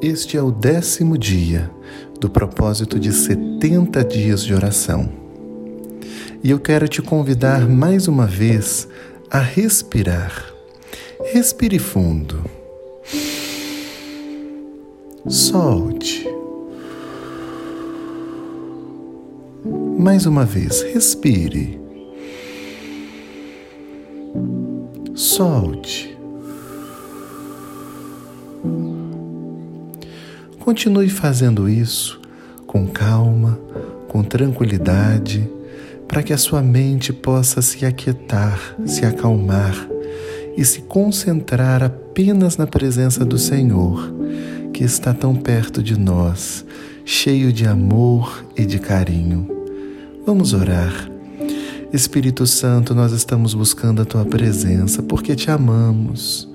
Este é o décimo dia do propósito de 70 dias de oração. E eu quero te convidar mais uma vez a respirar. Respire fundo. Solte. Mais uma vez, respire. Solte. Continue fazendo isso com calma, com tranquilidade, para que a sua mente possa se aquietar, se acalmar e se concentrar apenas na presença do Senhor, que está tão perto de nós, cheio de amor e de carinho. Vamos orar. Espírito Santo, nós estamos buscando a tua presença porque te amamos,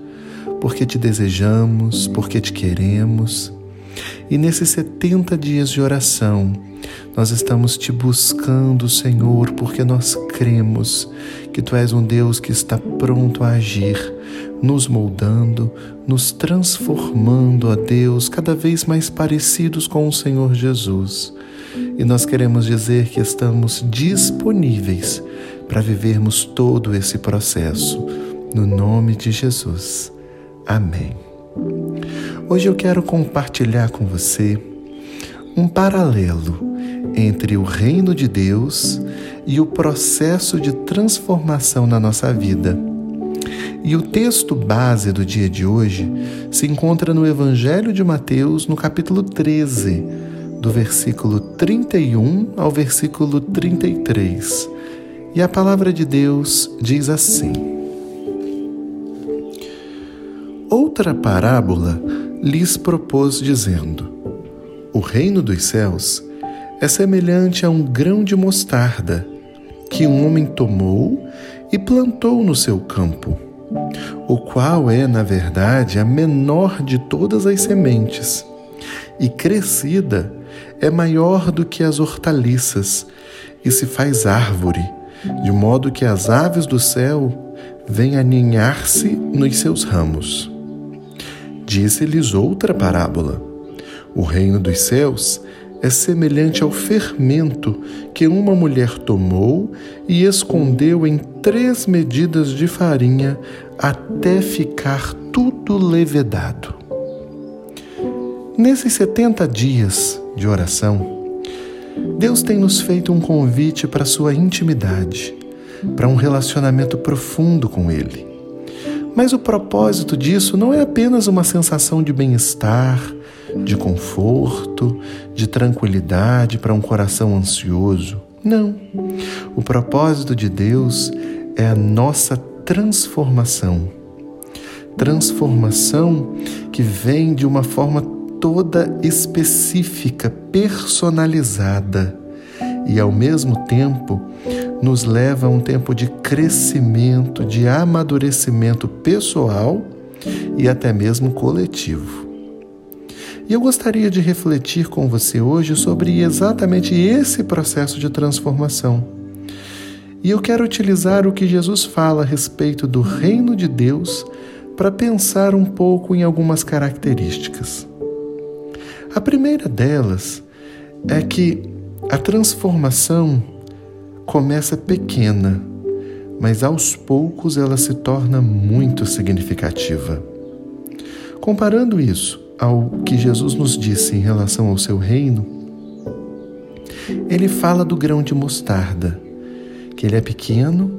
porque te desejamos, porque te queremos e nesses 70 dias de oração, nós estamos te buscando, Senhor, porque nós cremos que Tu és um Deus que está pronto a agir, nos moldando, nos transformando, ó Deus, cada vez mais parecidos com o Senhor Jesus. E nós queremos dizer que estamos disponíveis para vivermos todo esse processo. No nome de Jesus. Amém. Hoje eu quero compartilhar com você um paralelo entre o reino de Deus e o processo de transformação na nossa vida. E o texto base do dia de hoje se encontra no Evangelho de Mateus, no capítulo 13, do versículo 31 ao versículo 33. E a palavra de Deus diz assim: Outra parábola lhes propôs, dizendo: O reino dos céus é semelhante a um grão de mostarda que um homem tomou e plantou no seu campo, o qual é, na verdade, a menor de todas as sementes, e crescida é maior do que as hortaliças, e se faz árvore, de modo que as aves do céu vêm aninhar-se nos seus ramos. Disse-lhes outra parábola: O reino dos céus é semelhante ao fermento que uma mulher tomou e escondeu em três medidas de farinha até ficar tudo levedado. Nesses 70 dias de oração, Deus tem nos feito um convite para sua intimidade, para um relacionamento profundo com Ele. Mas o propósito disso não é apenas uma sensação de bem-estar, de conforto, de tranquilidade para um coração ansioso. Não. O propósito de Deus é a nossa transformação. Transformação que vem de uma forma toda específica, personalizada e, ao mesmo tempo, nos leva a um tempo de crescimento, de amadurecimento pessoal e até mesmo coletivo. E eu gostaria de refletir com você hoje sobre exatamente esse processo de transformação. E eu quero utilizar o que Jesus fala a respeito do reino de Deus para pensar um pouco em algumas características. A primeira delas é que a transformação começa pequena, mas aos poucos ela se torna muito significativa. Comparando isso ao que Jesus nos disse em relação ao seu reino, ele fala do grão de mostarda, que ele é pequeno,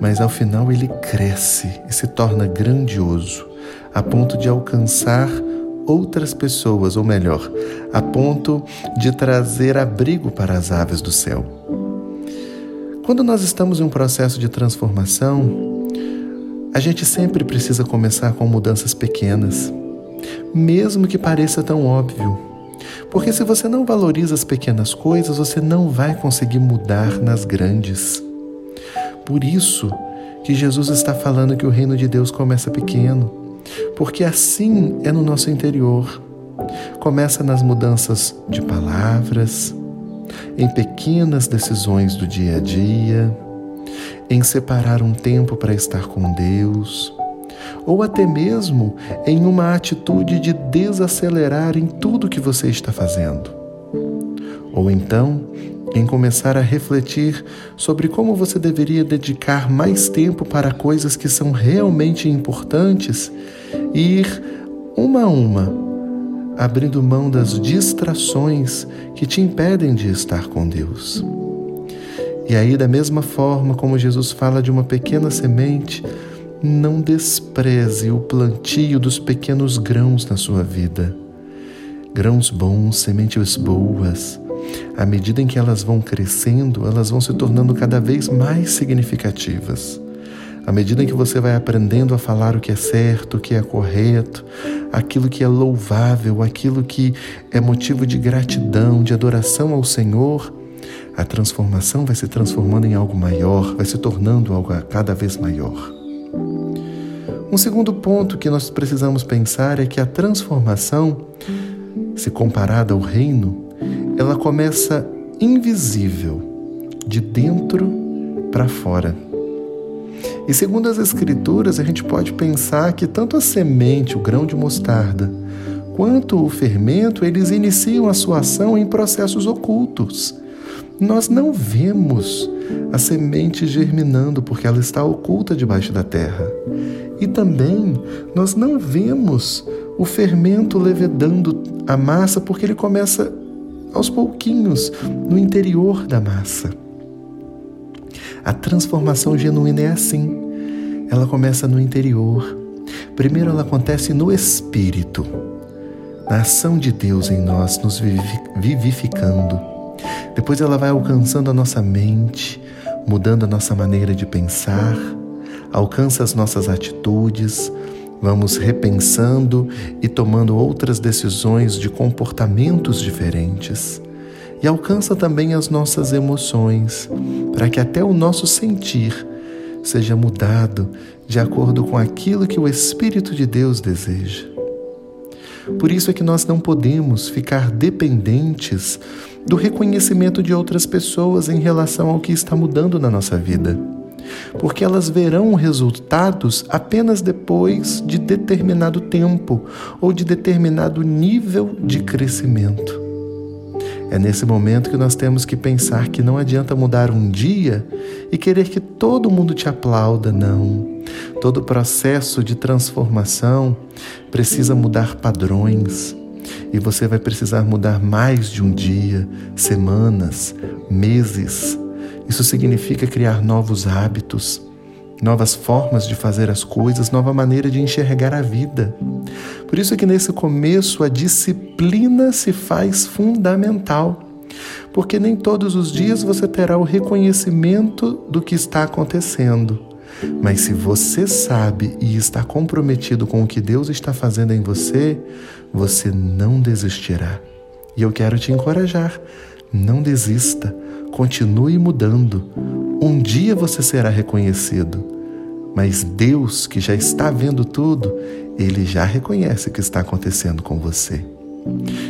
mas ao final ele cresce e se torna grandioso, a ponto de alcançar outras pessoas, ou melhor, a ponto de trazer abrigo para as aves do céu. Quando nós estamos em um processo de transformação, a gente sempre precisa começar com mudanças pequenas, mesmo que pareça tão óbvio. Porque se você não valoriza as pequenas coisas, você não vai conseguir mudar nas grandes. Por isso que Jesus está falando que o reino de Deus começa pequeno, porque assim é no nosso interior. Começa nas mudanças de palavras, em pequenas decisões do dia a dia, em separar um tempo para estar com Deus, ou até mesmo em uma atitude de desacelerar em tudo que você está fazendo. Ou então, em começar a refletir sobre como você deveria dedicar mais tempo para coisas que são realmente importantes e ir uma a uma, abrindo mão das distrações que te impedem de estar com Deus. E aí, da mesma forma como Jesus fala de uma pequena semente, não despreze o plantio dos pequenos grãos na sua vida. Grãos bons, sementes boas. À medida em que elas vão crescendo, elas vão se tornando cada vez mais significativas. À medida que você vai aprendendo a falar o que é certo, o que é correto, aquilo que é louvável, aquilo que é motivo de gratidão, de adoração ao Senhor, a transformação vai se transformando em algo maior, vai se tornando algo cada vez maior. Um segundo ponto que nós precisamos pensar é que a transformação, se comparada ao reino, ela começa invisível, de dentro para fora. E segundo as Escrituras, a gente pode pensar que tanto a semente, o grão de mostarda, quanto o fermento, eles iniciam a sua ação em processos ocultos nós não vemos a semente germinando porque ela está oculta debaixo da terra. E também nós não vemos o fermento levedando a massa porque ele começa aos pouquinhos no interior da massa. A transformação genuína é assim. Ela começa no interior. Primeiro ela acontece no espírito, na ação de Deus em nós, nos vivificando. Depois ela vai alcançando a nossa mente, mudando a nossa maneira de pensar, alcança as nossas atitudes, vamos repensando e tomando outras decisões de comportamentos diferentes. E alcança também as nossas emoções, para que até o nosso sentir seja mudado de acordo com aquilo que o Espírito de Deus deseja. Por isso é que nós não podemos ficar dependentes do reconhecimento de outras pessoas em relação ao que está mudando na nossa vida. Porque elas verão resultados apenas depois de determinado tempo ou de determinado nível de crescimento. É nesse momento que nós temos que pensar que não adianta mudar um dia e querer que todo mundo te aplauda, não. Todo processo de transformação precisa mudar padrões, e você vai precisar mudar mais de um dia, semanas, meses. Isso significa criar novos hábitos, novas formas de fazer as coisas, nova maneira de enxergar a vida. Por isso é que nesse começo a disciplina se faz fundamental. Porque nem todos os dias você terá o reconhecimento do que está acontecendo. Mas se você sabe e está comprometido com o que Deus está fazendo em você, você não desistirá. E eu quero te encorajar. Não desista. Continue mudando. Um dia você será reconhecido. Mas Deus, que já está vendo tudo, ele já reconhece o que está acontecendo com você.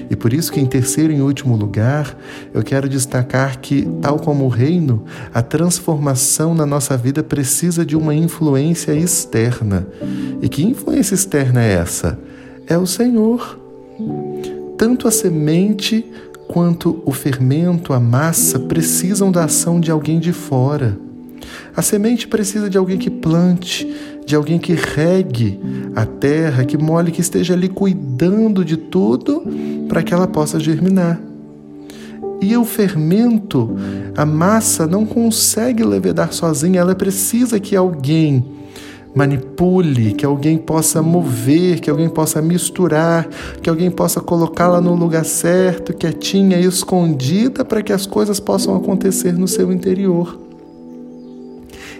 E por isso que em terceiro e último lugar, eu quero destacar que, tal como o reino, a transformação na nossa vida precisa de uma influência externa. E que influência externa é essa? É o Senhor. Tanto a semente quanto o fermento, a massa, precisam da ação de alguém de fora. A semente precisa de alguém que plante, de alguém que regue a terra, que mole, que esteja ali cuidando de tudo para que ela possa germinar. E o fermento, a massa, não consegue levedar sozinha, ela precisa que alguém manipule, que alguém possa mover, que alguém possa misturar, que alguém possa colocá-la no lugar certo, quietinha escondida, para que as coisas possam acontecer no seu interior.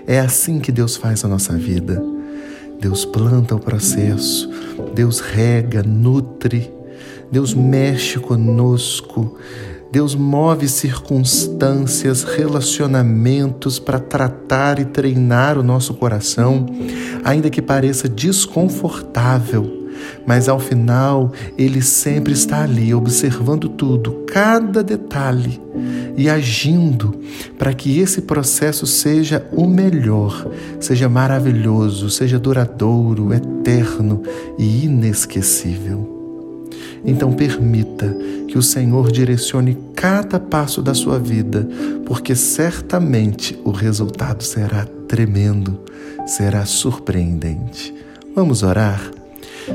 É assim que Deus faz a nossa vida. Deus planta o processo, Deus rega, nutre, Deus mexe conosco, Deus move circunstâncias, relacionamentos para tratar e treinar o nosso coração, ainda que pareça desconfortável, mas ao final ele sempre está ali, observando tudo, cada detalhe e agindo para que esse processo seja o melhor, seja maravilhoso, seja duradouro, eterno e inesquecível. Então, permita que o Senhor direcione cada passo da sua vida, porque certamente o resultado será tremendo, será surpreendente. Vamos orar?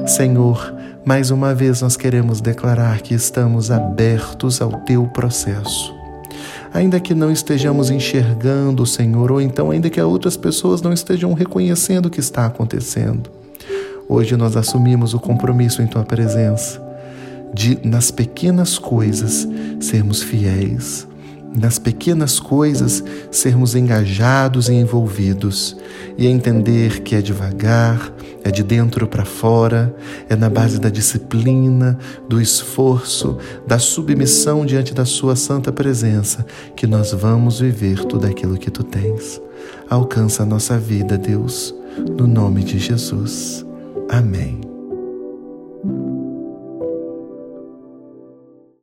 Senhor, mais uma vez nós queremos declarar que estamos abertos ao teu processo. Ainda que não estejamos enxergando o Senhor, ou então ainda que outras pessoas não estejam reconhecendo o que está acontecendo. Hoje nós assumimos o compromisso em tua presença de, nas pequenas coisas, sermos fiéis, nas pequenas coisas, sermos engajados e envolvidos, e entender que é devagar, é de dentro para fora, é na base da disciplina, do esforço, da submissão diante da Sua santa presença que nós vamos viver tudo aquilo que tu tens. Alcança a nossa vida, Deus, no nome de Jesus. Amém.